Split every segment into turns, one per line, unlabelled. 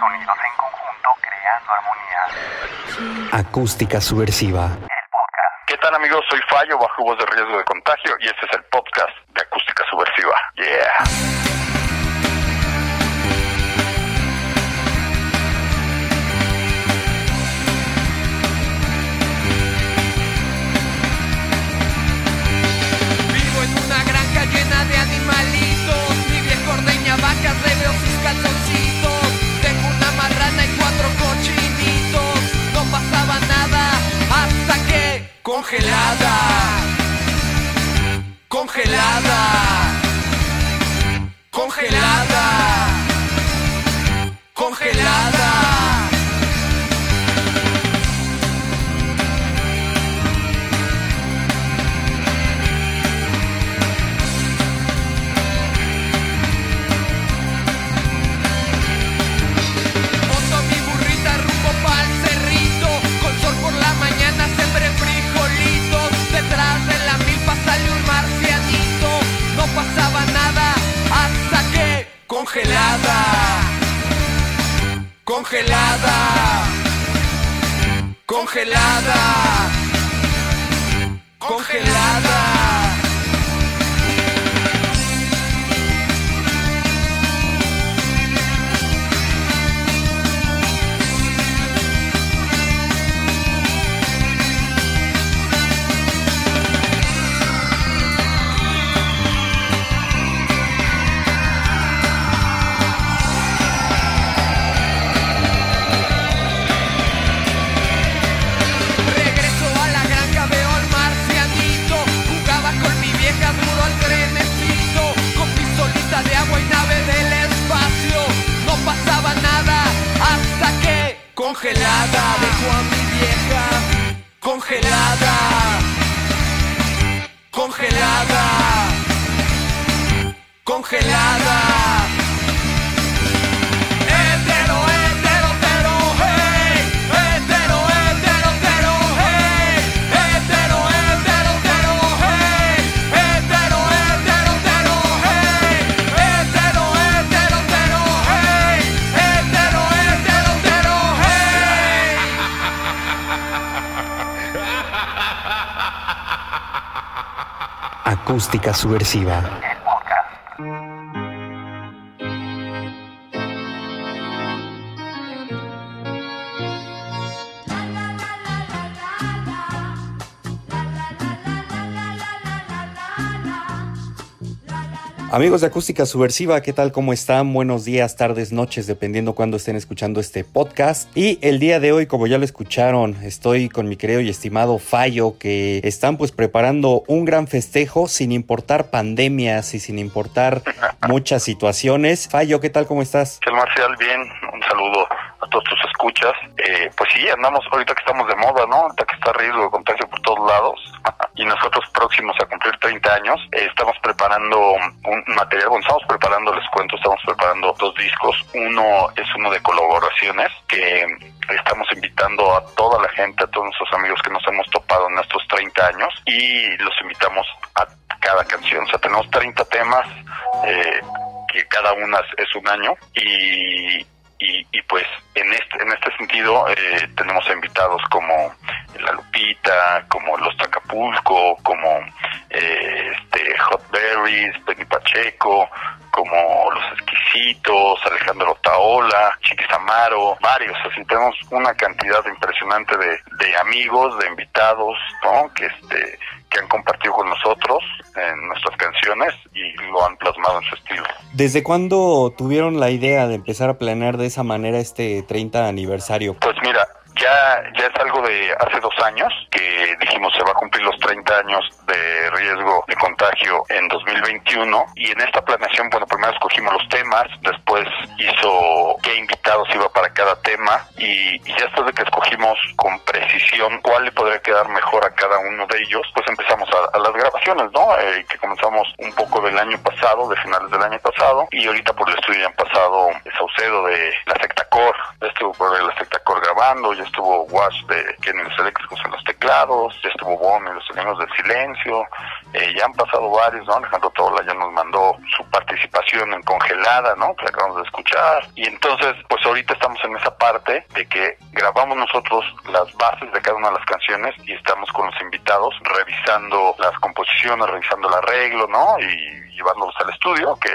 sonidos en conjunto creando armonía.
Acústica subversiva.
El podcast.
¿Qué tal amigos? Soy Fallo, bajo voz de riesgo de contagio y este es el podcast de Acústica Subversiva. Yeah.
Congelada. Congelada.
Acústica subversiva. Amigos de Acústica Subversiva, ¿qué tal? ¿Cómo están? Buenos días, tardes, noches, dependiendo cuándo estén escuchando este podcast. Y el día de hoy, como ya lo escucharon, estoy con mi querido y estimado Fallo, que están pues preparando un gran festejo sin importar pandemias y sin importar muchas situaciones. Fallo, ¿qué tal? ¿Cómo estás?
El Marcial, bien, un saludo a todos tus escuchas. Eh, pues sí, andamos ahorita que estamos de moda, ¿no? Ahorita que está riesgo de contagio por todos lados. y nosotros próximos a cumplir 30 años, eh, estamos preparando un material, bueno, estamos preparando, les cuento, estamos preparando dos discos. Uno es uno de colaboraciones que estamos invitando a toda la gente, a todos nuestros amigos que nos hemos topado en estos 30 años y los invitamos a cada canción. O sea, tenemos 30 temas, eh, que cada una es- un año y, y, y, pues en este en este sentido eh, tenemos invitados como La Lupita, como Los Tacapulco, como eh, este Hot Berries, Benny Pacheco, como Los Exquisitos, Alejandro Taola, Chiquis Amaro, varios, así tenemos una cantidad impresionante de, de amigos, de invitados, ¿no? Que este que han compartido con nosotros en nuestras canciones y lo han plasmado en su estilo.
¿Desde cuándo tuvieron la idea de empezar a planear de esa manera este 30 aniversario?
Pues mira, ya, ya es algo de hace dos años que dijimos se va a cumplir los 30 años de riesgo de contagio en 2021 y en esta planeación, bueno, primero escogimos los temas, después hizo qué invitados iba para cada tema y, y ya después de que escogimos con precisión cuál le podría quedar mejor a cada uno de ellos, pues empezamos a, las grabaciones, ¿no? Eh, que comenzamos un poco del año pasado, de finales del año pasado y ahorita por el estudio ya han pasado Saucedo de la Secta Core, ya estuvo por la Secta Core grabando, ya estuvo Wash de Kenny los Eléctricos en los teclados, ya estuvo Bon en los Sonidos del Silencio, eh, ya han pasado varios, ¿no? Alejandro Tola ya nos mandó su participación en Congelada, ¿no? Que acabamos de escuchar. Y entonces, pues ahorita estamos en esa parte de que grabamos nosotros las bases de cada una de las canciones y estamos con los invitados revisando las composiciones, revisando el arreglo, ¿no? Y llevándolos al estudio, que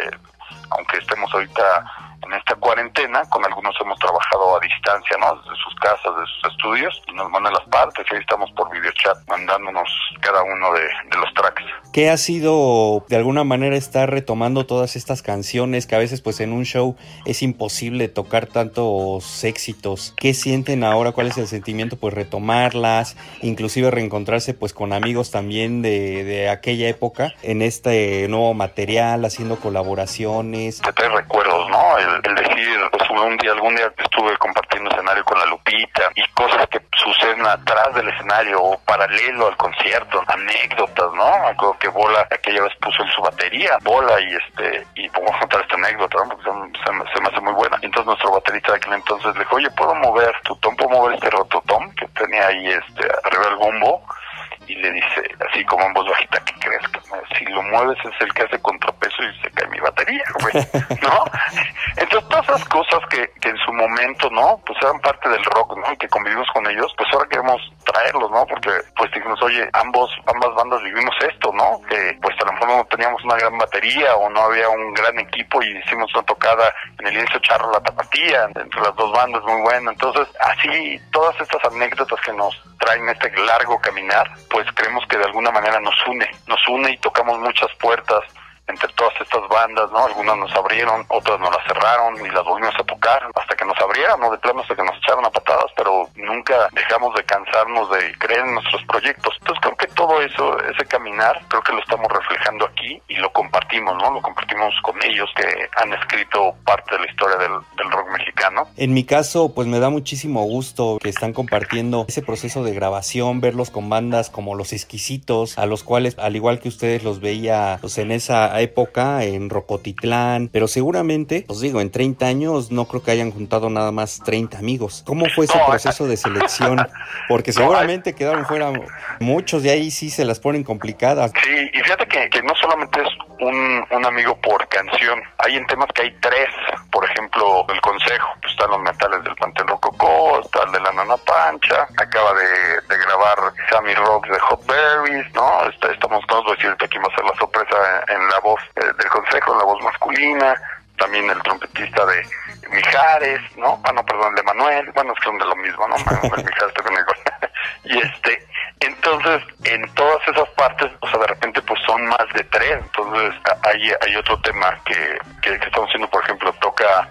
aunque estemos ahorita en esta cuarentena, con algunos hemos trabajado a distancia, ¿no? Desde sus casas, de sus estudios, y nos mandan las partes, y ahí estamos por videochat mandándonos cada uno de, de los tracks.
¿Qué ha sido de alguna manera estar retomando todas estas canciones que a veces pues en un show es imposible tocar tantos éxitos? ¿Qué sienten ahora? ¿Cuál es el sentimiento? Pues retomarlas, inclusive reencontrarse pues con amigos también de, de aquella época en este nuevo material, haciendo colaboraciones.
Te trae recuerdos, ¿no? El, el decir, un día, algún día estuve compartiendo escenario con la Lupita y cosas que suceden atrás del escenario o paralelo al concierto, anécdotas, ¿no? Acuerdo que Bola aquella vez puso en su batería, Bola y este, y podemos contar esta anécdota, ¿no? Porque se, me- hace muy buena. Entonces nuestro baterista de aquel entonces le dijo, oye, ¿puedo mover tu tom? ¿Puedo mover este rototom que tenía ahí este, arriba del bombo? Y le dice, así como en voz bajita, ¿qué crees? Que si lo mueves es el que hace contrapeso y se cae mi batería, güey, ¿no? Entonces todas esas cosas que, que en su momento, ¿no? Pues eran parte del rock, ¿no? Y que convivimos con ellos, pues ahora queremos traerlos, ¿no? Porque pues dijimos, oye, ambos, ambas bandas vivimos esto, ¿no? Que pues a lo mejor no teníamos una gran batería o no había un gran equipo y hicimos una tocada en el inicio Charro La Tapatía, entre las dos bandas muy buena. Entonces, así, todas estas anécdotas que nos traen este largo caminar, pues creemos que de alguna manera nos une, nos une y tocamos muchas puertas entre todas estas bandas, ¿no? Algunas nos abrieron, otras nos las cerraron y las volvimos a tocar hasta que nos abrieron, ¿no? De plano hasta que nos echaron a patadas, pero nunca dejamos de cansarnos de creer en nuestros proyectos. Entonces creo que todo eso, ese caminar, creo que lo estamos reflejando aquí y lo compartimos, ¿no? Lo compartimos con ellos que han escrito parte de la historia del, del rock mexicano.
En mi caso, pues me da muchísimo gusto que están compartiendo ese proceso de grabación, verlos con bandas como Los Exquisitos, a los cuales, al igual que ustedes, los veía pues, en esa época, en Rocotitlán, pero seguramente, os digo, en 30 años no creo que hayan juntado nada más 30 amigos. ¿Cómo fue ese proceso de selección? Porque seguramente quedaron fuera muchos de ahí sí se las ponen complicadas.
Sí, y fíjate que, que no solamente es un, un amigo por canción, hay en temas que hay tres, por ejemplo, el consejo, pues están los metales del Panteón Rococó, está el de la Nana Pancha, acaba de, de grabar Sammy Rocks de Hot Berries, ¿no? Está- estamos todos decirte que iba a ser la sorpresa en, en la voz eh, del consejo, la voz masculina, también el trompetista de Mijares, ¿no? Ah, no, perdón, el de Manuel, bueno, es que son de lo mismo, ¿no? Manuel Mijares y este, entonces, en todas esas partes, o sea, de repente, pues son más de tres. Entonces, hay, hay otro tema que, que, que estamos haciendo, por ejemplo, toca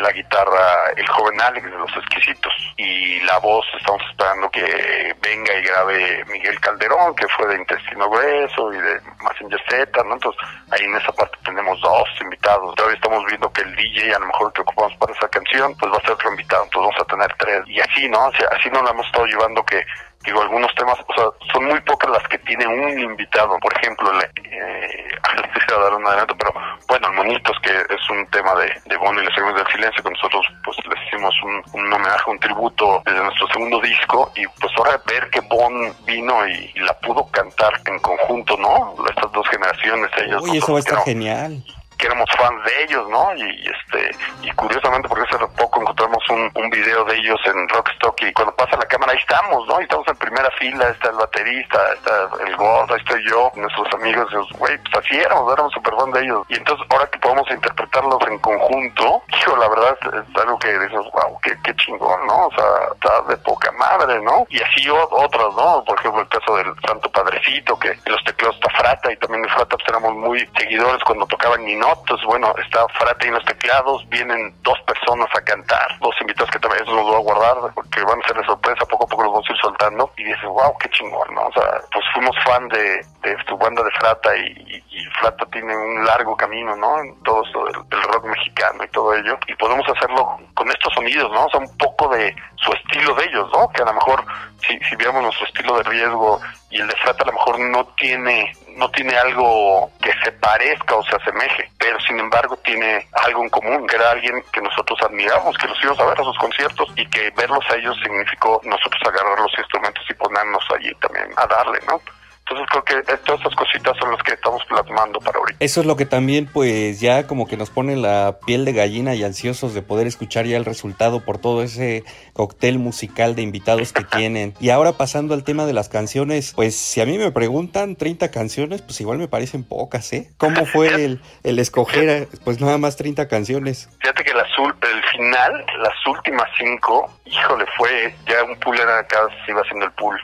la guitarra el joven Alex de los exquisitos y la voz estamos esperando que venga y grabe Miguel Calderón que fue de Intestino Grueso y de Messenger Z, ¿no? Entonces ahí en esa parte tenemos dos invitados, todavía estamos viendo que el DJ a lo mejor que ocupamos para esa canción pues va a ser otro invitado, entonces vamos a tener tres y así, ¿no? Así nos la hemos estado llevando que digo algunos temas, o sea, son muy pocas las que tiene un invitado, por ejemplo, le, eh, les quisiera dar un adelanto, pero bueno, el Monitos, que es un tema de, de Bono y los Segundos del Silencio, que nosotros pues les hicimos un, un homenaje, un tributo desde nuestro segundo disco, y pues ahora ver que Bon vino y, y la pudo cantar en conjunto, ¿no? Estas dos generaciones, ellos.
Uy, eso va a estar
no-
genial.
Que éramos fans de ellos, ¿no? Y, este y curiosamente porque hace poco encontramos un, video de ellos en Rockstock y cuando pasa la cámara ahí estamos, ¿no? Y estamos en primera fila, está el baterista, está el gordo, ahí estoy yo, nuestros amigos, güey, pues así éramos, éramos súper fan de ellos. Y entonces ahora que podemos interpretarlos en conjunto, hijo, la verdad es, algo que dices, wow, qué, chingón, ¿no? O sea, está de poca madre, ¿no? Y así o- otras, ¿no? Por ejemplo, el caso del Santo Padrecito, que los teclados está Frata y también de Frata pues éramos muy seguidores cuando tocaban Ninotos, bueno, está Frata y en los teclados, vienen dos personas a cantar, dos invitados que también eso los voy a guardar porque van a ser de sorpresa, poco a poco los vamos a ir soltando y dices, wow, qué chingón, ¿no? O sea, pues fuimos fan de, de tu banda de Frata y, Frata tiene un largo camino, ¿no? En todo esto del, del rock mexicano y todo ello y podemos hacerlo con estos sonidos, ¿no? O sea, un poco de su estilo de ellos, ¿no? Que a lo mejor si, si viéramos nuestro estilo de riesgo y el de Frata a lo mejor no tiene no tiene algo que se parezca o se asemeje, sin embargo tiene algo en común, que era alguien que nosotros admiramos, que los íbamos a ver a sus conciertos y que verlos a ellos significó nosotros agarrar los instrumentos y ponernos allí también a darle, ¿no? Entonces creo que eh, todas estas cositas son las que estamos plasmando para ahorita.
Eso es lo que también pues ya como que nos pone la piel de gallina y ansiosos de poder escuchar ya el resultado por todo ese cóctel musical de invitados que tienen. Y ahora pasando al tema de las canciones, pues si a mí me preguntan 30 canciones, pues igual me parecen pocas, ¿eh? ¿Cómo fue el, el escoger pues nada más 30 canciones?
Fíjate que el azul, el final, las últimas cinco, híjole, fue ya un pool era acá, se iba haciendo el pool,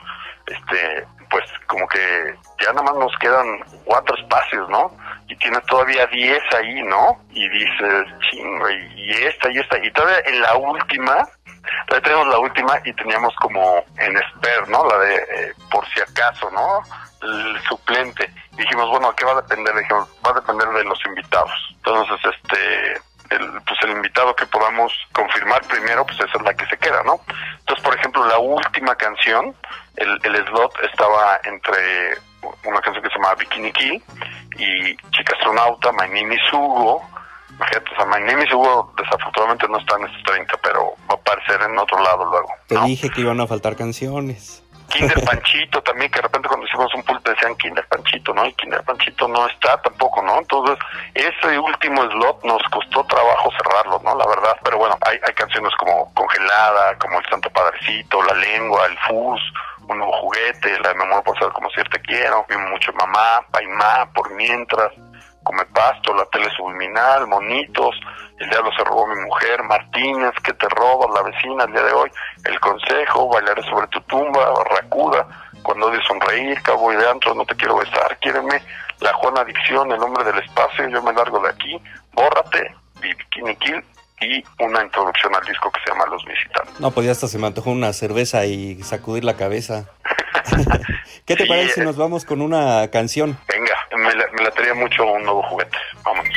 este, pues como que ya nada más nos quedan cuatro espacios, ¿no? Y tienes todavía diez ahí, ¿no? Y dices, chingo, y, y esta y esta, y todavía en la última, todavía tenemos la última y teníamos como en esper, ¿no? La de eh, por si acaso, ¿no? El suplente. Dijimos, bueno, ¿a qué va a depender? Dijimos, va a depender de los invitados. Entonces, este, el, pues el invitado que podamos confirmar primero, pues esa es la que se queda, ¿no? Entonces, por ejemplo, la última canción, el, el slot estaba entre una canción que se llama Bikini Kill y Chica Astronauta, My Name is Hugo. Imagínate, o sea, My Name is Hugo desafortunadamente no está en estos 30, pero va a aparecer en otro lado luego.
Te
¿no?
dije que iban a faltar canciones.
Kinder Panchito también, que de repente cuando hicimos un pulpo decían Kinder Panchito, ¿no? Y Kinder Panchito no está tampoco, ¿no? Entonces, ese último slot nos costó trabajo cerrarlo, ¿no? La verdad, pero bueno, hay, canciones como Congelada, como El Santo Padrecito, La Lengua, El Fus, Un Nuevo Juguete, La de Memor por saber cómo si te quiero, Mucho Mamá, Paimá, Por Mientras, Come Pasto, La Tele Subliminal, Monitos, El Diablo se robó mi mujer, Martínez, ¿Qué te robas? La vecina, el día de hoy, El Consejo, Bailaré sobre tu tumba, Barracuda, Cuando odio sonreír, Cowboy de antro, No te quiero besar, Quiéreme, La Juana Adicción, El hombre del espacio, Yo me largo de aquí, Bórrate, Bikini Kill y una introducción al disco que se llama Los Visitantes.
No, pues ya hasta se me antojó una cerveza y sacudir la cabeza. ¿Qué te
Sí,
parece si
eh.
nos vamos con una canción?
Venga, me, la- me latería mucho un nuevo juguete. Vámonos.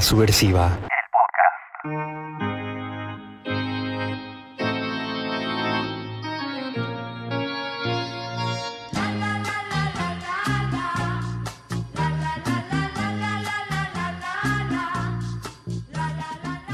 Subversiva.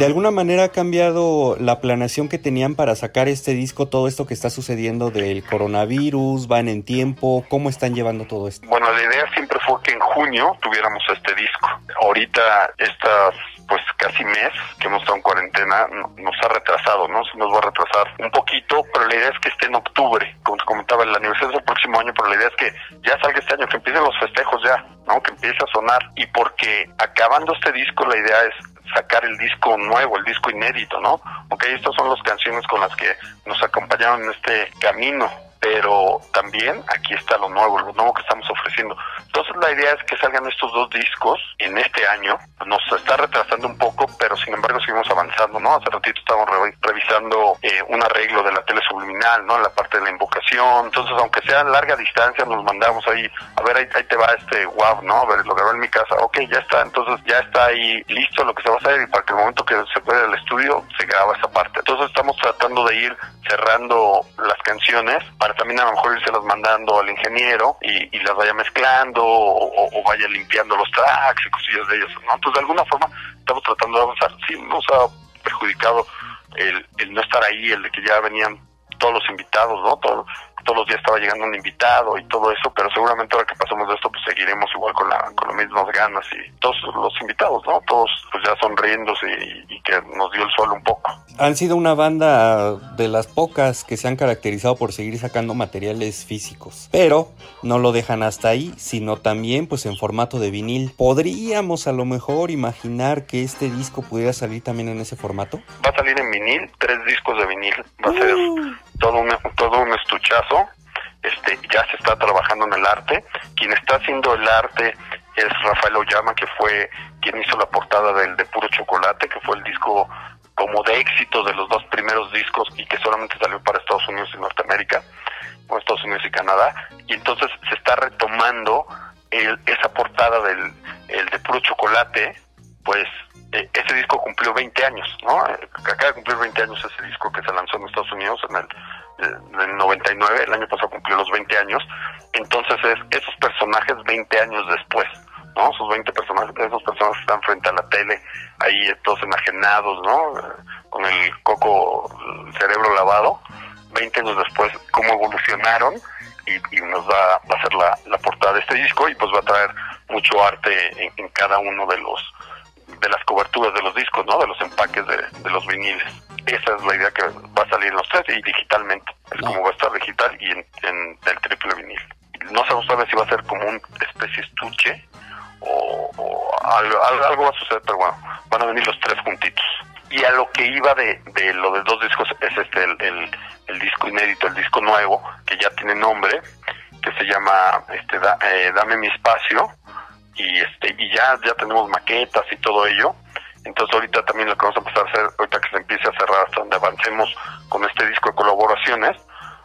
¿De alguna manera ha cambiado la planeación que tenían para sacar este disco, todo esto que está sucediendo del coronavirus? ¿Van en tiempo? ¿Cómo están llevando todo esto?
Bueno, la idea siempre fue que en junio tuviéramos este disco. Ahorita estas pues casi mes que hemos estado en cuarentena nos ha retrasado, ¿no? Se nos va a retrasar un poquito, pero la idea es que esté en octubre, como te comentaba, el aniversario es el próximo año, pero la idea es que ya salga este año, que empiecen los festejos ya, ¿no? Que empiece a sonar y porque acabando este disco la idea es sacar el disco nuevo, el disco inédito, ¿no? Ok, estas son las canciones con las que nos acompañaron en este camino, pero también aquí está lo nuevo, lo nuevo que estamos ofreciendo. Entonces la idea es que salgan estos dos discos en este año. Nos está retrasando un poco, pero sin embargo seguimos avanzando, ¿no? Hace ratito estábamos revisando eh, un arreglo de la tele subliminal, ¿no? La parte de la invocación. Entonces, aunque sea a larga distancia, nos mandamos ahí, a ver, ahí, te va este wow, ¿no? A ver, lo grabé en mi casa. Ok, ya está. Entonces ya está ahí listo lo que se va a hacer y para que el momento que se pueda el estudio, se graba esa parte. Entonces estamos tratando de ir cerrando las canciones para también a lo mejor irse las mandando al ingeniero y, las vaya mezclando o, vaya limpiando los tracks y cosillas de ellos, ¿no? Entonces de alguna forma estamos tratando de avanzar. Sí nos ha perjudicado el, el no estar ahí, el de que ya venían todos los invitados, ¿no? Todo, todos los días estaba llegando un invitado y todo eso, pero seguramente ahora que pasamos de esto, pues seguiremos igual con, la, con las mismas ganas y todos los invitados, ¿no? Todos pues ya sonriéndose y, y que nos dio el sol un poco.
Han sido una banda de las pocas que se han caracterizado por seguir sacando materiales físicos, pero no lo dejan hasta ahí, sino también pues en formato de vinil. ¿Podríamos a lo mejor imaginar que este disco pudiera salir también en ese formato?
Va a salir en vinil, tres discos de vinil, va a ser. Todo un, todo un estuchazo este, ya se está trabajando en el arte. Quien está haciendo el arte es Rafael Oyama, que fue quien hizo la portada del de Puro Chocolate, que fue el disco como de éxito de los dos primeros discos y que solamente salió para Estados Unidos y Norteamérica, o Estados Unidos y Canadá. Y entonces se está retomando esa portada del el de Puro Chocolate, pues eh, ese disco cumplió 20 años, ¿no? Acaba de cumplir 20 años ese disco que se lanzó en Estados Unidos en el en el 99, el año pasado cumplió los 20 años, entonces es esos personajes 20 años después, ¿no? Esos 20 personajes, esos personajes están frente a la tele, ahí todos enajenados, ¿no? Con el coco, el cerebro lavado, 20 años después, cómo evolucionaron y, nos va, va a ser la, la, portada de este disco y pues va a traer mucho arte en, en cada uno de los de las coberturas de los discos, ¿no? De los empaques de, de los viniles. Esa es la idea que va a salir en los tres y digitalmente. Es como va a estar digital y en, el triple vinil. No sabemos todavía si va a ser como una especie estuche o, algo, algo, va a suceder, pero bueno, van a venir los tres juntitos. Y a lo que iba de, de lo de dos discos es este, el, el, disco inédito, el disco nuevo, que ya tiene nombre, que se llama este, eh, Dame mi espacio, y este y ya ya tenemos maquetas y todo ello. Entonces ahorita también lo que vamos a empezar a hacer ahorita que se empiece a cerrar hasta donde avancemos con este disco de colaboraciones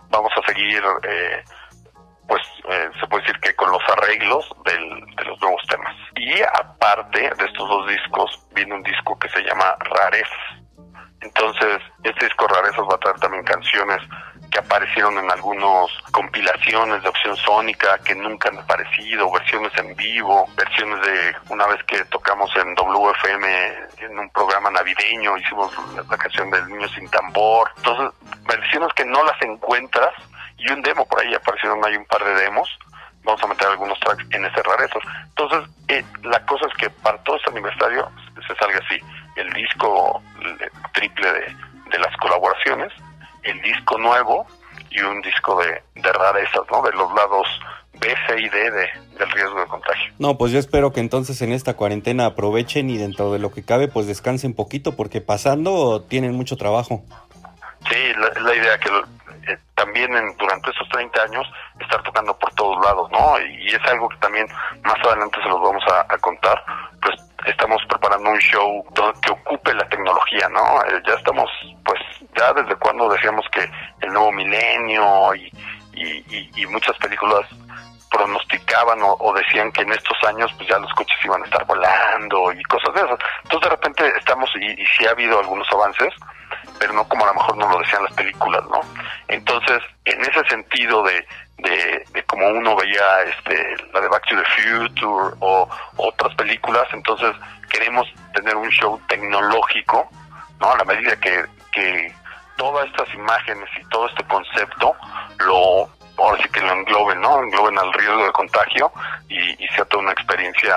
vamos a seguir eh, pues eh, se puede decir que con los arreglos del, de los nuevos temas. Y aparte de estos dos discos viene un disco que se llama Rarez entonces este disco Rarezas va a traer también canciones que aparecieron en algunas compilaciones de opción sónica que nunca han aparecido, versiones en vivo, versiones de una vez que tocamos en WFM en un programa navideño, hicimos la canción del niño sin tambor, entonces versiones que no las encuentras y un demo por ahí aparecieron, hay un par de demos, vamos a meter algunos tracks en ese rarezos. Entonces, eh, la cosa es que para todo este aniversario se salga así, el disco triple de, de las colaboraciones, el disco nuevo y un disco de, de rarezas, ¿no? De los lados B, C y D de, del riesgo de contagio.
No, pues yo espero que entonces en esta cuarentena aprovechen y dentro de lo que cabe pues descansen poquito porque pasando tienen mucho trabajo.
Sí, la, la idea que eh, también en, durante esos 30 años estar tocando por todos lados, ¿no? Y, es algo que también más adelante se los vamos a, a contar, pues estamos preparando un show que ocupe la tecnología, ¿no? Eh, ya estamos, desde cuando decíamos que el nuevo milenio y, y, muchas películas pronosticaban o, decían que en estos años pues ya los coches iban a estar volando y cosas de esas. Entonces de repente estamos, y, y sí ha habido algunos avances, pero no como a lo mejor nos lo decían las películas, ¿no? Entonces, en ese sentido de, de, de como uno veía este la de Back to the Future o otras películas, entonces queremos tener un show tecnológico ¿no? A la medida que, que todas estas imágenes y todo este concepto lo ahora sí que lo engloben, ¿no? Engloben al riesgo de contagio y, y sea toda una experiencia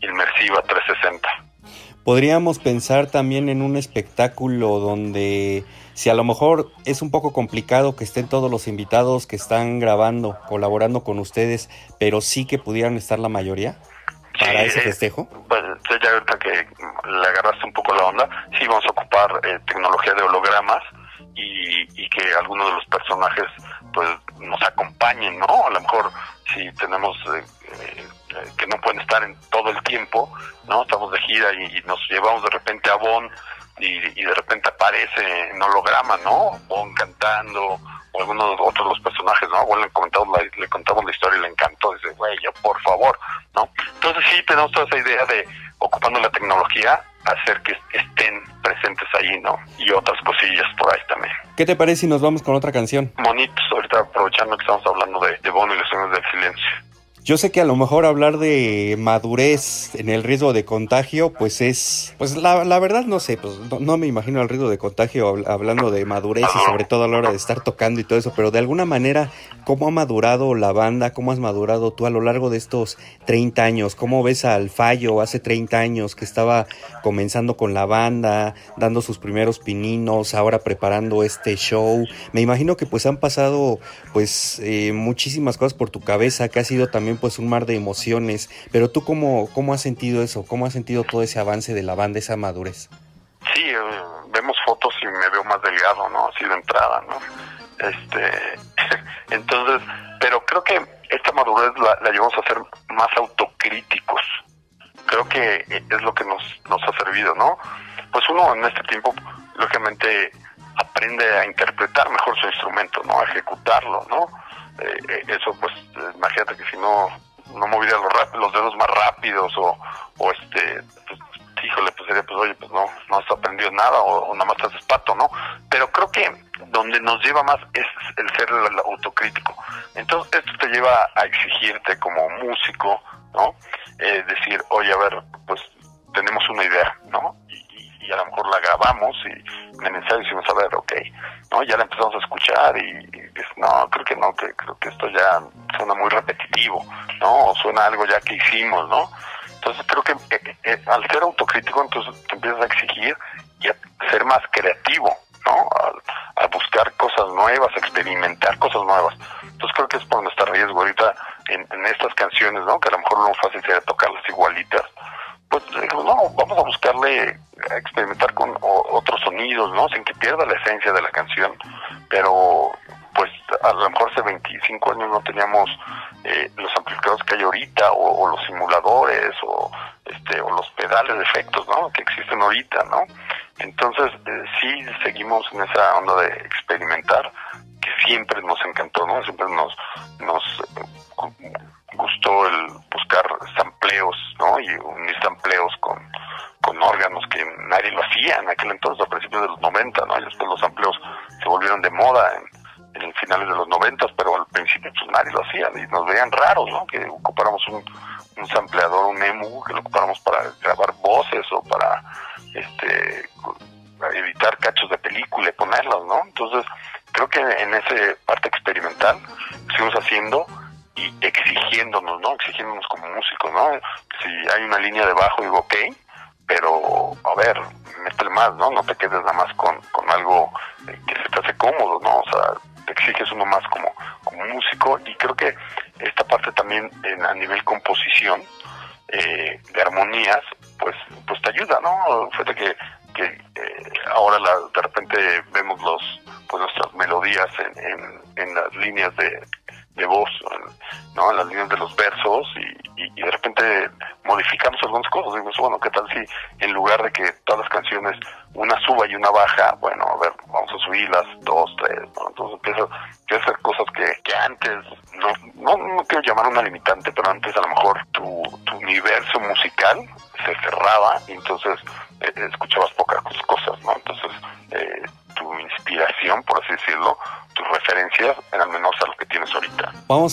inmersiva 360.
Podríamos pensar también en un espectáculo donde si a lo mejor es un poco complicado que estén todos los invitados que están grabando, colaborando con ustedes, pero sí que pudieran estar la mayoría para
Sí,
ese
eh,
festejo.
Pues ya ahorita que le agarraste un poco la onda, sí vamos a ocupar eh, tecnología de hologramas y, y que algunos de los personajes pues nos acompañen, ¿no? A lo mejor si tenemos eh, eh, que no pueden estar en todo el tiempo, ¿no? Estamos de gira y, nos llevamos de repente a Bon y, de repente aparece en holograma, ¿no? Bon cantando o algunos otros los personajes, ¿no? Bueno, le contamos la, le contamos la historia y le encantó, dice, güey, ya por favor, ¿no? Entonces sí tenemos toda esa idea de, ocupando la tecnología, hacer que estén presentes ahí, ¿no? Y otras cosillas por ahí también.
¿Qué te parece si nos vamos con otra canción?
Monitos, ahorita aprovechando que estamos hablando de, de Bono y los sueños del silencio.
Yo sé que a lo mejor hablar de madurez en el riesgo de contagio, pues es, pues la, verdad no sé, pues no, me imagino el riesgo de contagio habl- hablando de madurez y sobre todo a la hora de estar tocando y todo eso, pero de alguna manera, ¿cómo ha madurado la banda? ¿Cómo has madurado tú a lo largo de estos 30 años? ¿Cómo ves al Fallo hace 30 años que estaba comenzando con la banda, dando sus primeros pininos, ahora preparando este show? Me imagino que pues han pasado pues eh, muchísimas cosas por tu cabeza, que ha sido también pues un mar de emociones, pero tú cómo, cómo has sentido eso, cómo has sentido todo ese avance de la banda, esa madurez.
Sí, eh, vemos fotos y me veo más delgado, ¿no? Así de entrada, ¿no? Este, entonces, pero creo que esta madurez la, la llevamos a ser más autocríticos. Creo que es lo que nos, nos ha servido, ¿no? Pues uno en este tiempo, lógicamente, aprende a interpretar mejor su instrumento, ¿no? A ejecutarlo, ¿no? Eh, eh, eso, pues, imagínate que si no, no moviera los, rap- los dedos más rápidos o, o este, pues, híjole, pues sería, pues, oye, pues no, no has aprendido nada o, nada más estás ¿no? Pero creo que donde nos lleva más es el ser el autocrítico. Entonces, esto te lleva a exigirte como músico, ¿no? Eh, decir, oye, a ver, pues tenemos una idea, ¿no? Y, y- a lo mejor la grabamos y en el ensayo decimos, a ver, ok, ¿no? Ya la empezamos a escuchar y, y no, creo que no, que creo que esto ya suena muy repetitivo, ¿no? O suena algo ya que hicimos, ¿no? Entonces creo que eh, eh, al ser autocrítico, entonces te empiezas a exigir y a ser más creativo, ¿no? A, buscar cosas nuevas, a experimentar cosas nuevas. Entonces creo que es por donde está riesgo ahorita en, estas canciones, ¿no? Que a lo mejor lo fácil sería tocarlas igualitas. Pues digo, no, vamos a buscarle, a experimentar con o- otros sonidos, ¿no? Sin que pierda la esencia de la canción. Pero, pues, a lo mejor hace 25 años no teníamos eh, los amplificadores que hay ahorita, o, o los simuladores, o este o los pedales de efectos, ¿no? Que existen ahorita, ¿no? Entonces, eh, sí seguimos en esa onda de experimentar, que siempre nos encantó, ¿no? Siempre nos, nos eh, gustó el buscar sampleos, ¿no? Y unir sampleos con, con órganos que nadie lo hacía en aquel entonces, a principios de los 90, ¿no? Y después los sampleos se volvieron de moda en, en finales de los 90, pero al principio pues nadie lo hacía y nos veían raros, ¿no? Que ocupáramos un, un sampleador, un EMU, que lo ocupáramos una línea de bajo, digo, ok, pero, a ver, métele más, ¿no? No te quedes nada más con,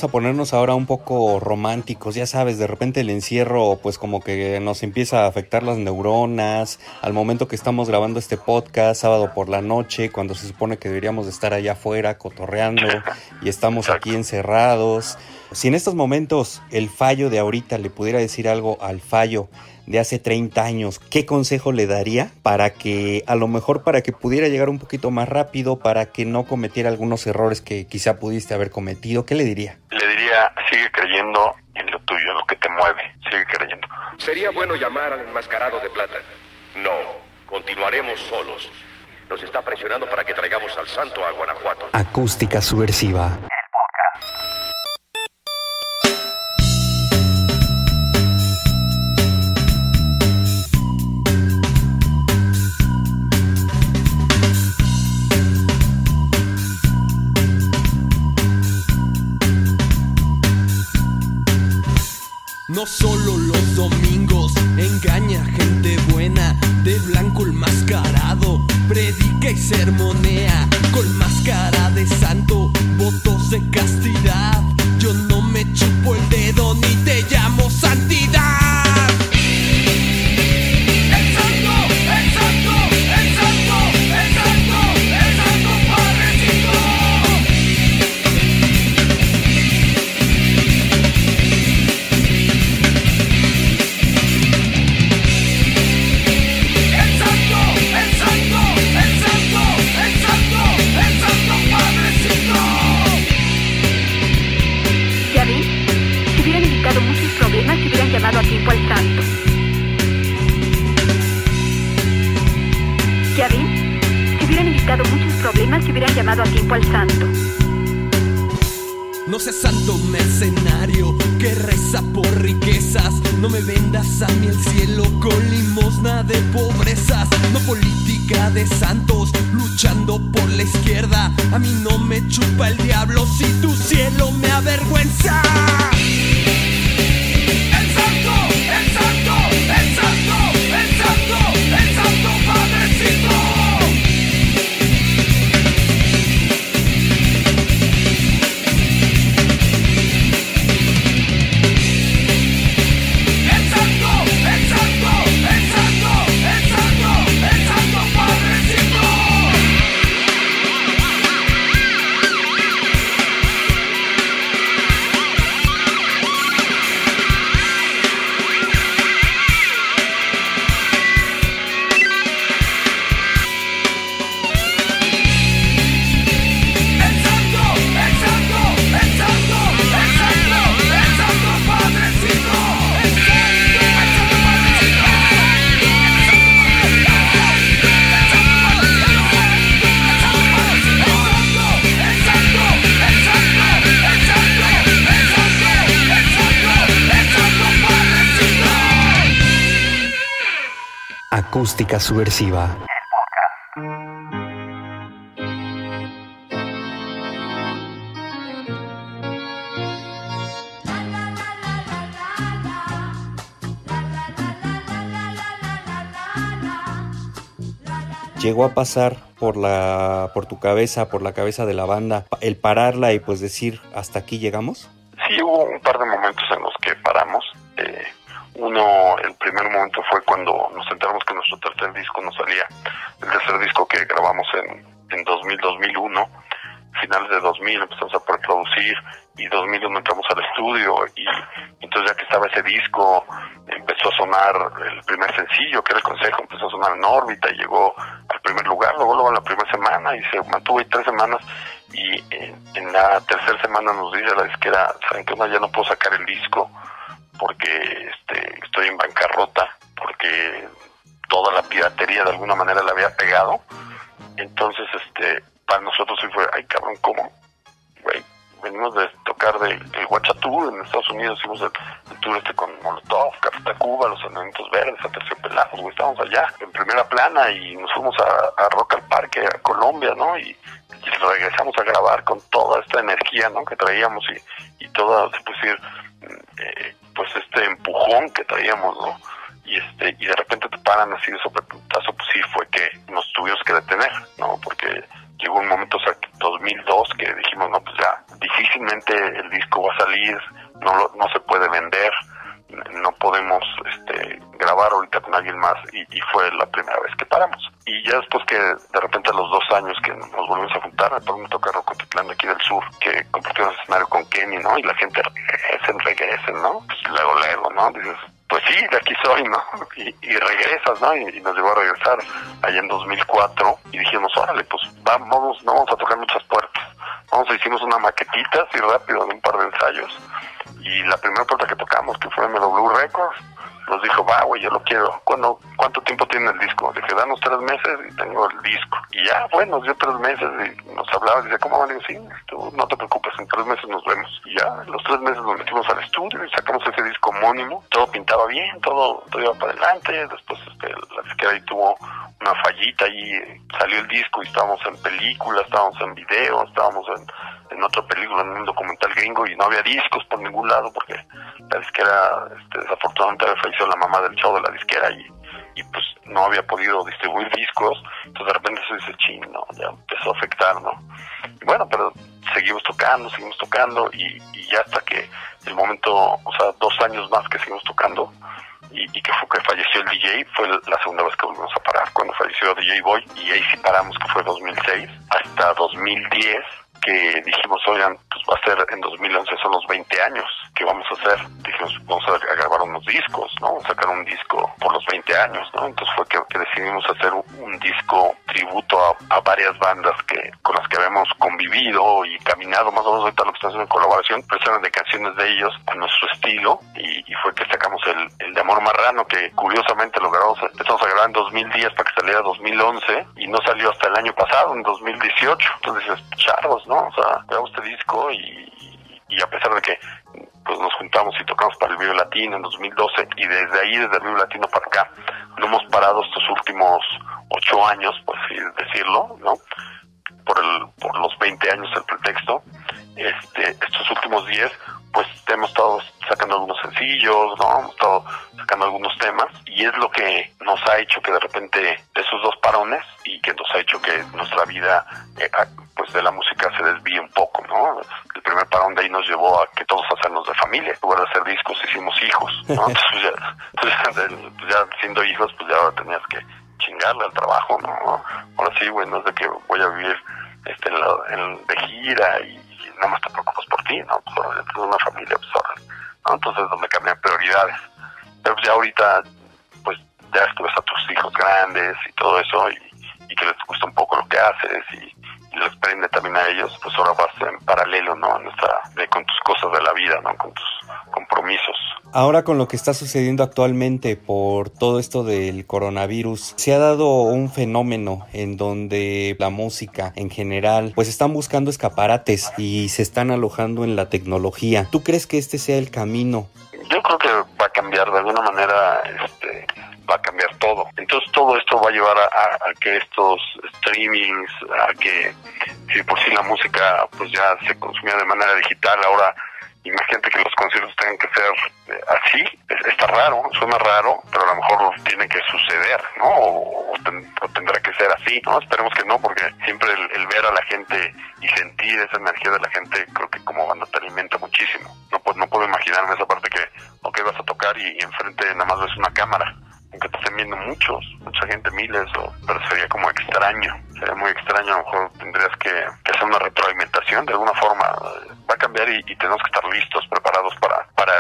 Vamos a
ponernos ahora un poco románticos, ya sabes, de repente el encierro pues como que nos empieza a afectar las neuronas, al momento que estamos grabando este podcast, sábado por la noche, cuando se supone que deberíamos de estar allá afuera cotorreando y estamos aquí encerrados. Si en estos momentos el fallo de ahorita le pudiera decir algo al fallo de hace 30 años, ¿qué consejo le daría para que a lo mejor para que pudiera llegar un poquito más rápido, para que no cometiera algunos errores que quizá pudiste haber cometido? ¿Qué le diría?
Le diría, sigue creyendo en lo tuyo, en lo que te mueve, sigue creyendo.
Sería bueno llamar al enmascarado de plata. No, continuaremos solos. Nos está presionando para que traigamos al santo a Guanajuato.
Acústica subversiva.
No solo los domingos engaña gente buena, de blanco el mascarado, predica y sermonea, con máscara de santo, votos de castidad. Yo no me chupo el dedo ni te llamo santidad.
Acústica subversiva. Llegó a pasar por la por tu cabeza, por la cabeza de la banda, el pararla y pues decir hasta aquí llegamos.
Sí, hubo un par de momentos en los que paramos. Eh, uno, el primer momento fue cuando nos enteramos que nuestro tercer disco no salía. El tercer disco que grabamos en, en 2000-2001, finales de 2000 empezamos a producir y 2001 entramos al estudio y entonces ya que estaba ese disco empezó a sonar el primer sencillo que era el consejo, empezó a sonar en órbita y llegó al primer lugar, luego luego en la primera semana y se mantuvo ahí tres semanas y en, en la tercera semana nos dice la disquera, saben que ya no puedo sacar el disco porque este, estoy en bancarrota, porque toda la piratería de alguna manera le había pegado. Entonces, este, para nosotros sí fue, ay cabrón, ¿cómo? Güey, venimos de tocar del el Guachatú en Estados Unidos, hicimos el, tour este con Molotov, Café Tacuba, Los Elementos Verdes, Aterciopelados, güey, estábamos allá en primera plana y nos fuimos a, a Rock al Parque, a Colombia, ¿no? Y, y regresamos a grabar con toda esta energía, ¿no? Que traíamos y, y toda, se puede decir, eh, pues este empujón que traíamos, ¿no? Y este y de repente te paran así de sobreputazo, pues sí fue que nos tuvimos que detener, ¿no? Porque llegó un momento, sea, 2002, que dijimos, no, pues ya, difícilmente el disco va a salir, no, lo- no se puede vender, no podemos este, grabar ahorita con alguien más y, fue la primera vez que paramos. Y ya después que de repente a los dos años que nos volvimos a juntar, me toca Rocotitlán de aquí del sur, que compartimos escenario con Kenny, ¿no? Y la gente regresen, regresen, ¿no? Pues luego, luego, ¿no? Dices, pues sí, de aquí soy, ¿no? Y, regresas, ¿no? Y, y nos llegó a regresar allá en 2004 y dijimos, órale, pues vamos, no vamos a tocar muchas puertas. Vamos, hicimos una maquetita así rápido de un par de ensayos y la primera puerta que tocamos, que fue MW Records, nos dijo, va, güey, yo lo quiero. ¿Cuándo, ¿Cuánto tiempo tiene el disco? Dije, danos tres meses y tengo el disco. Y ya, bueno, dio tres meses y nos hablaba, dice, ¿cómo digo, sí, tú no te preocupes, en tres meses nos vemos. Y ya, los tres meses nos metimos al estudio y sacamos ese disco homónimo. Todo pintaba bien, todo, todo iba para adelante. Después este, la disquera ahí tuvo una fallita y salió el disco y estábamos en película, estábamos en video, estábamos en, en otra película, en un documental gringo y no había discos por ningún lado porque la disquera, este, desafortunadamente había fallecido la mamá del show de la disquera y, y pues no había podido distribuir discos, entonces de repente se dice, ching, ya empezó a afectar, ¿no? Y bueno, pero seguimos tocando, seguimos tocando y, ya hasta que el momento, o sea, dos años más que seguimos tocando, y, y que fue que falleció el DJ, fue la segunda vez que volvimos a parar, cuando falleció DJ Boy, y ahí sí paramos, que fue 2006, hasta 2010, que dijimos, oigan, pues va a ser en 2011, son los 20 años, ¿qué vamos a hacer? Dijimos, vamos a, grabar unos discos, ¿no? Sacar un disco por los 20 años, ¿no? Entonces fue que, decidimos hacer un, disco tributo a, a varias bandas que con las que habíamos convivido y caminado, más o menos ahorita lo que estamos haciendo en colaboración, pero eran de canciones de ellos a nuestro estilo, y, fue que sacamos el, el de Amor Marrano, que curiosamente lo grabamos, empezamos a grabar en 2010 para que saliera 2011, y no salió hasta el año pasado, en 2018. Entonces charros, ¿no? O sea, grabamos este disco y, y a pesar de que pues nos juntamos y tocamos para el Vive Latino en 2012 y desde ahí, desde el Vive Latino para acá, no hemos parado estos últimos ocho años, así decirlo, ¿no? Por, el, por los 20 años el pretexto, este, estos últimos 10, pues hemos estado sacando algunos sencillos, ¿no? Hemos estado sacando algunos temas y es lo que nos ha hecho que de repente de esos dos parones y que nos ha hecho que nuestra vida eh, pues de la música se desvíe un poco, ¿no? El primer parón de ahí nos llevó a que todos hacernos de familia. En lugar de hacer discos hicimos hijos, ¿no? Entonces ya, pues ya, siendo hijos pues ya ahora tenías que chingarle al trabajo, ¿no? Ahora sí, güey, no es de que voy a vivir este, en la- en- de gira y nada más te preocupas por ti, ¿no? Pues una familia, pues ¿no? Entonces donde cambian prioridades. Pero pues ya ahorita, pues ya ves a tus hijos grandes y todo eso y, y que les gusta un poco lo que haces y, y les prende también a ellos, pues ahora vas en paralelo, ¿no? De, con tus cosas de la vida, ¿no? Con tus compromisos.
Ahora con lo que está sucediendo actualmente por todo esto del coronavirus, se ha dado un fenómeno en donde la música en general pues están buscando escaparates y se están alojando en la tecnología. ¿Tú crees que este sea el camino?
Yo creo que va a cambiar de alguna manera, este, va a cambiar todo. Entonces todo esto va a llevar a, que estos streamings, a que si por sí la música pues ya se consumía de manera digital, ahora imagínate que los conciertos tengan que ser eh, así, Es- está raro, suena raro, pero a lo mejor tiene que suceder, ¿no? O, o ten- o tendrá que ser así, ¿no? Esperemos que no, porque siempre el, el ver a la gente y sentir esa energía de la gente, creo que como banda te alimenta muchísimo. No, puedo- no puedo imaginarme esa parte que, ok, vas a tocar y enfrente nada más ves una cámara, aunque te estén viendo muchos, mucha gente, miles, o, pero sería como extraño, sería muy extraño, a lo mejor tendrías que, que hacer una retroalimentación de alguna forma, va a cambiar y, y tenemos que estar listos, preparados para, para,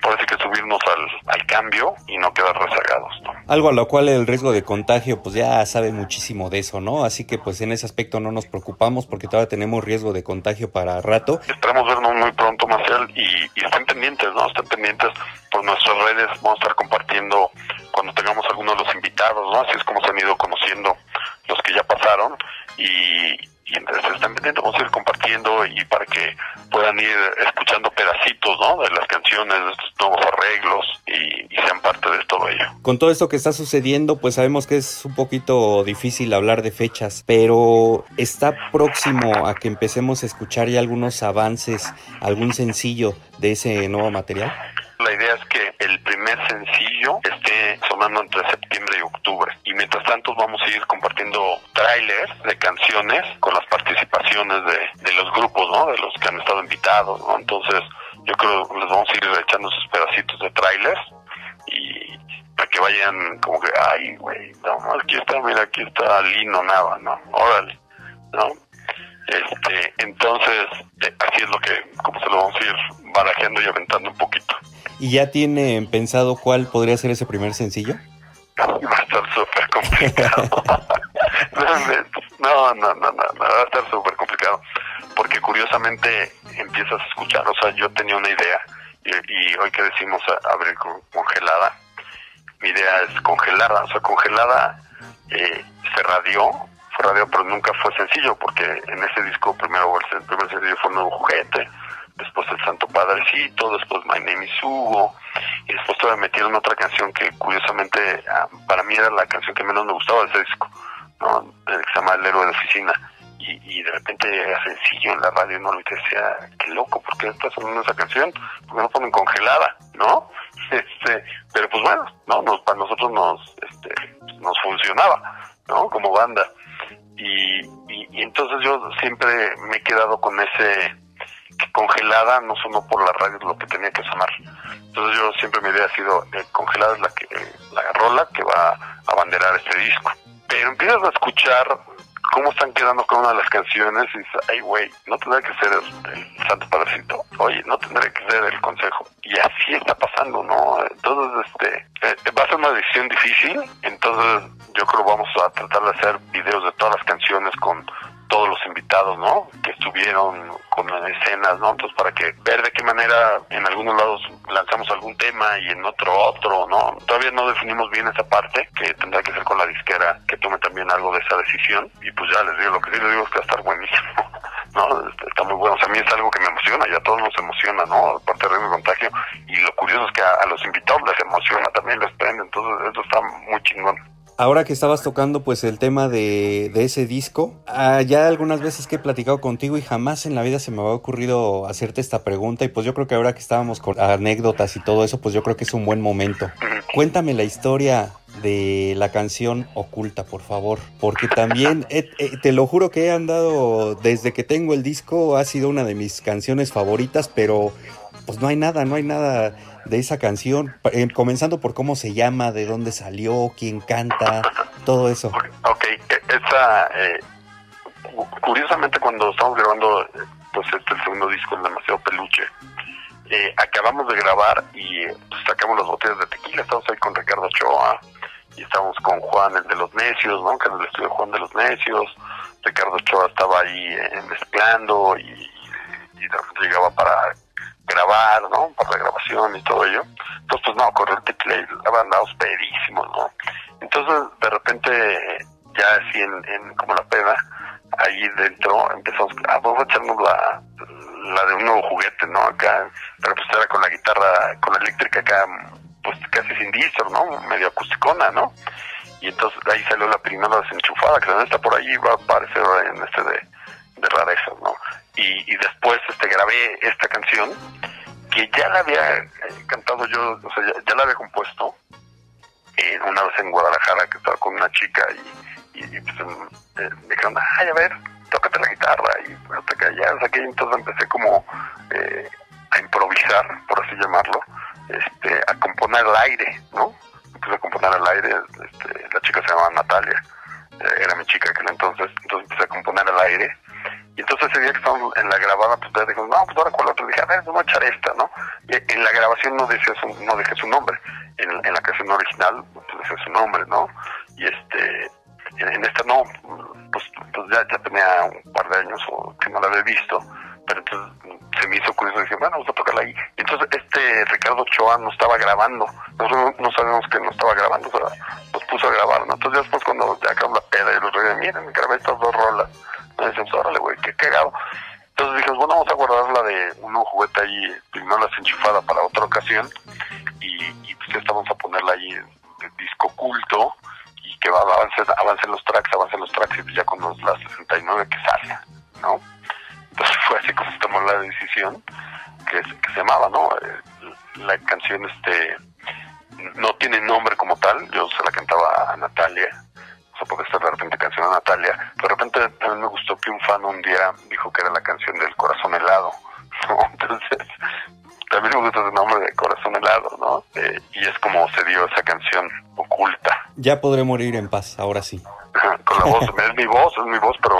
por así que subirnos al, al cambio y no quedar rezagados, ¿no?
Algo a lo cual el riesgo de contagio pues ya sabe muchísimo de eso, ¿no? Así que pues en ese aspecto no nos preocupamos porque todavía tenemos riesgo de contagio para rato.
Esperamos vernos muy pronto, Marcial, y, y estén pendientes, ¿no? Estén pendientes por nuestras redes. Vamos a estar compartiendo cuando tengamos algunos de los invitados, ¿no? Así es como se han ido conociendo los que ya pasaron. Y, y entonces pendientes, vamos a ir compartiendo y para que puedan ir escuchando pedacitos, ¿no? De las canciones, de estos nuevos arreglos y, y sean parte de todo ello.
Con todo esto que está sucediendo, pues sabemos que es un poquito difícil hablar de fechas, pero está próximo a que empecemos a escuchar ya algunos avances, algún sencillo de ese nuevo material.
La idea es que el primer sencillo esté entre septiembre y octubre. Y mientras tanto vamos a ir compartiendo trailers de canciones con las participaciones de, los grupos, ¿no? De los que han estado invitados, ¿no? Entonces yo creo les vamos a ir echando sus pedacitos de trailers y para que vayan como que, ay, güey, no, aquí está, mira, aquí está Lino Nava, ¿no? Órale, ¿no? Este, entonces, eh, así es lo que, como se lo vamos a ir barajeando y aventando un poquito.
¿Y ya tienen pensado cuál podría ser ese primer sencillo?
Va a estar súper complicado. no, no, no, no, no, va a estar súper complicado. Porque curiosamente empiezas a escuchar, o sea, yo tenía una idea y, y hoy que decimos abrir con- congelada, mi idea es congelada, o sea, congelada eh, se radió, fue radio, pero nunca fue sencillo, porque en ese disco primero el, primer sencillo fue Nuevo Juguete, después El Santo Padrecito, después My Name is Hugo, y después todavía metieron otra canción que curiosamente ah, para mí era la canción que menos me gustaba de ese disco, ¿no? Eh, que se llama El Héroe de Oficina. Y, y de repente era sencillo en la radio, ¿no? Y te decía, qué loco, ¿por qué está sonando esa canción? ¿Por qué no ponen congelada, no? Este, pero pues bueno, no, nos, para nosotros nos, este, nos funcionaba, ¿no? Como banda. Y, y, y entonces yo siempre me he quedado con ese congelada no sonó por la radio lo que tenía que sonar. Entonces yo siempre mi idea ha sido eh, congelada es la que eh, la rola que va a abanderar este disco. Pero empiezas a escuchar cómo están quedando con una de las canciones y dices, ay güey, no tendría que ser el, Santo Padrecito, oye, no tendría que ser el consejo. Y así está pasando, ¿no? Entonces, este, eh, va a ser una decisión difícil, entonces yo creo vamos a tratar de hacer videos de todas las canciones con todos los invitados, ¿no? Que estuvieron con escenas, ¿no? Entonces, para que ver de qué manera en algunos lados lanzamos algún tema y en otro otro, ¿no? Todavía no definimos bien esa parte, que tendrá que ser con la disquera, que tome también algo de esa decisión. Y pues ya les digo, lo que sí les digo es que va a estar buenísimo, ¿no? Está muy bueno. O sea, a mí es algo que me emociona, ya a todos nos emociona, ¿no? Aparte de contagio. Y lo curioso es que a, a los invitados les emociona, también les prende, entonces esto está muy chingón.
Ahora que estabas tocando pues el tema de, de ese disco, ah, ya algunas veces que he platicado contigo y jamás en la vida se me había ocurrido hacerte esta pregunta y pues yo creo que ahora que estábamos con anécdotas y todo eso, pues yo creo que es un buen momento. Cuéntame la historia de la canción Oculta, por favor, porque también eh, eh, te lo juro que he andado desde que tengo el disco, ha sido una de mis canciones favoritas, pero pues no hay nada, no hay nada de esa canción, eh, comenzando por cómo se llama, de dónde salió, quién canta, todo eso.
Ok, e- esa, eh, cu- curiosamente cuando estamos grabando, eh, pues este el segundo disco, el demasiado peluche, eh, acabamos de grabar y eh, pues, sacamos las botellas de tequila, estamos ahí con Ricardo Ochoa y estamos con Juan, el de los necios, ¿no? Que en el estudio Juan de los necios, Ricardo Ochoa estaba ahí mezclando y, y de repente llegaba para grabar, ¿no? Para la grabación y todo ello. Entonces, pues no, tequila y la banda hospedísimos, ¿no? Entonces, de repente, ya así en, en como la peda, ahí dentro empezamos, ah, vamos a echarnos la, la de un nuevo juguete, ¿no? Acá, pero pues era con la guitarra, con la eléctrica acá, pues casi sin distor, ¿no? Medio acusticona, ¿no? Y entonces ahí salió la primera desenchufada, que también está por ahí, va a aparecer en este de, de rarezas, ¿no? Y, y después este grabé esta canción, que ya la había eh, cantado yo, o sea, ya, ya la había compuesto, eh, una vez en Guadalajara, que estaba con una chica y, y, pues eh, me dijeron, ay, a ver, tócate la guitarra, y bueno, te callas, aquí entonces empecé como eh, a improvisar, por así llamarlo, este, a componer al aire, ¿no? Empecé a componer al aire, este, la chica se llamaba Natalia, eh, era mi chica aquel entonces, entonces empecé a componer al aire, y entonces ese día que estábamos en la grabada, pues dijo, no, pues ahora cuál otro, dije, a ver, vamos a echar esta, ¿no? Y en la grabación no decía su, no dejé su nombre, en, en la canción original, pues decía su nombre, ¿no? Y este, en, en esta no, pues, pues ya, ya tenía un par de años o que no la había visto, pero entonces se me hizo curioso y dije, bueno, vamos a tocarla ahí. Entonces este Ricardo Ochoa no estaba grabando, nosotros no, sabíamos que no estaba grabando, o sea, nos puso a grabar, ¿no? Entonces después cuando ya acabó la peda y los reyes, miren, grabé estas dos rolas, me decíamos, órale, güey, qué cagado. Entonces dijimos, bueno, vamos a guardar la de un nuevo juguete ahí, primero la enchufada para otra ocasión, y, y pues estamos a ponerla ahí en disco culto, y que va avancen, avancen los tracks, avancen los tracks, y ya con los, las 69 que salga, ¿no? Entonces fue así como tomó la decisión, que se llamaba, ¿no? Eh, La canción, este,
Ya podré morir en paz, ahora sí.
Con la voz, es mi voz, es mi voz, pero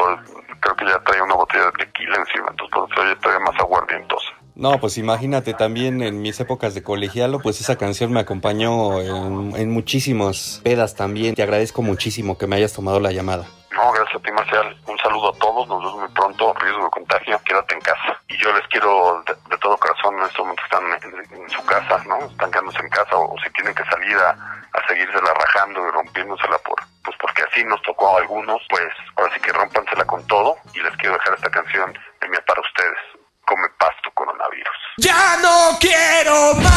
creo que ya trae una botella de tequila encima, entonces por eso más aguardientosa.
No, pues imagínate también en mis épocas de colegialo, pues esa canción me acompañó en, en muchísimas pedas también. Te agradezco muchísimo que me hayas tomado la llamada.
No, gracias a ti, Marcial quédate en casa. Y yo les quiero de, todo corazón, en estos momentos están en, su casa, ¿no? Están quedándose en casa o, si tienen que salir a, a seguírsela rajando y rompiéndosela por, pues porque así nos tocó a algunos, pues ahora sí que rompansela con todo y les quiero dejar esta canción de mía para ustedes. Come pasto coronavirus.
Ya no quiero más.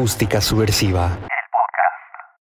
acústica subversiva.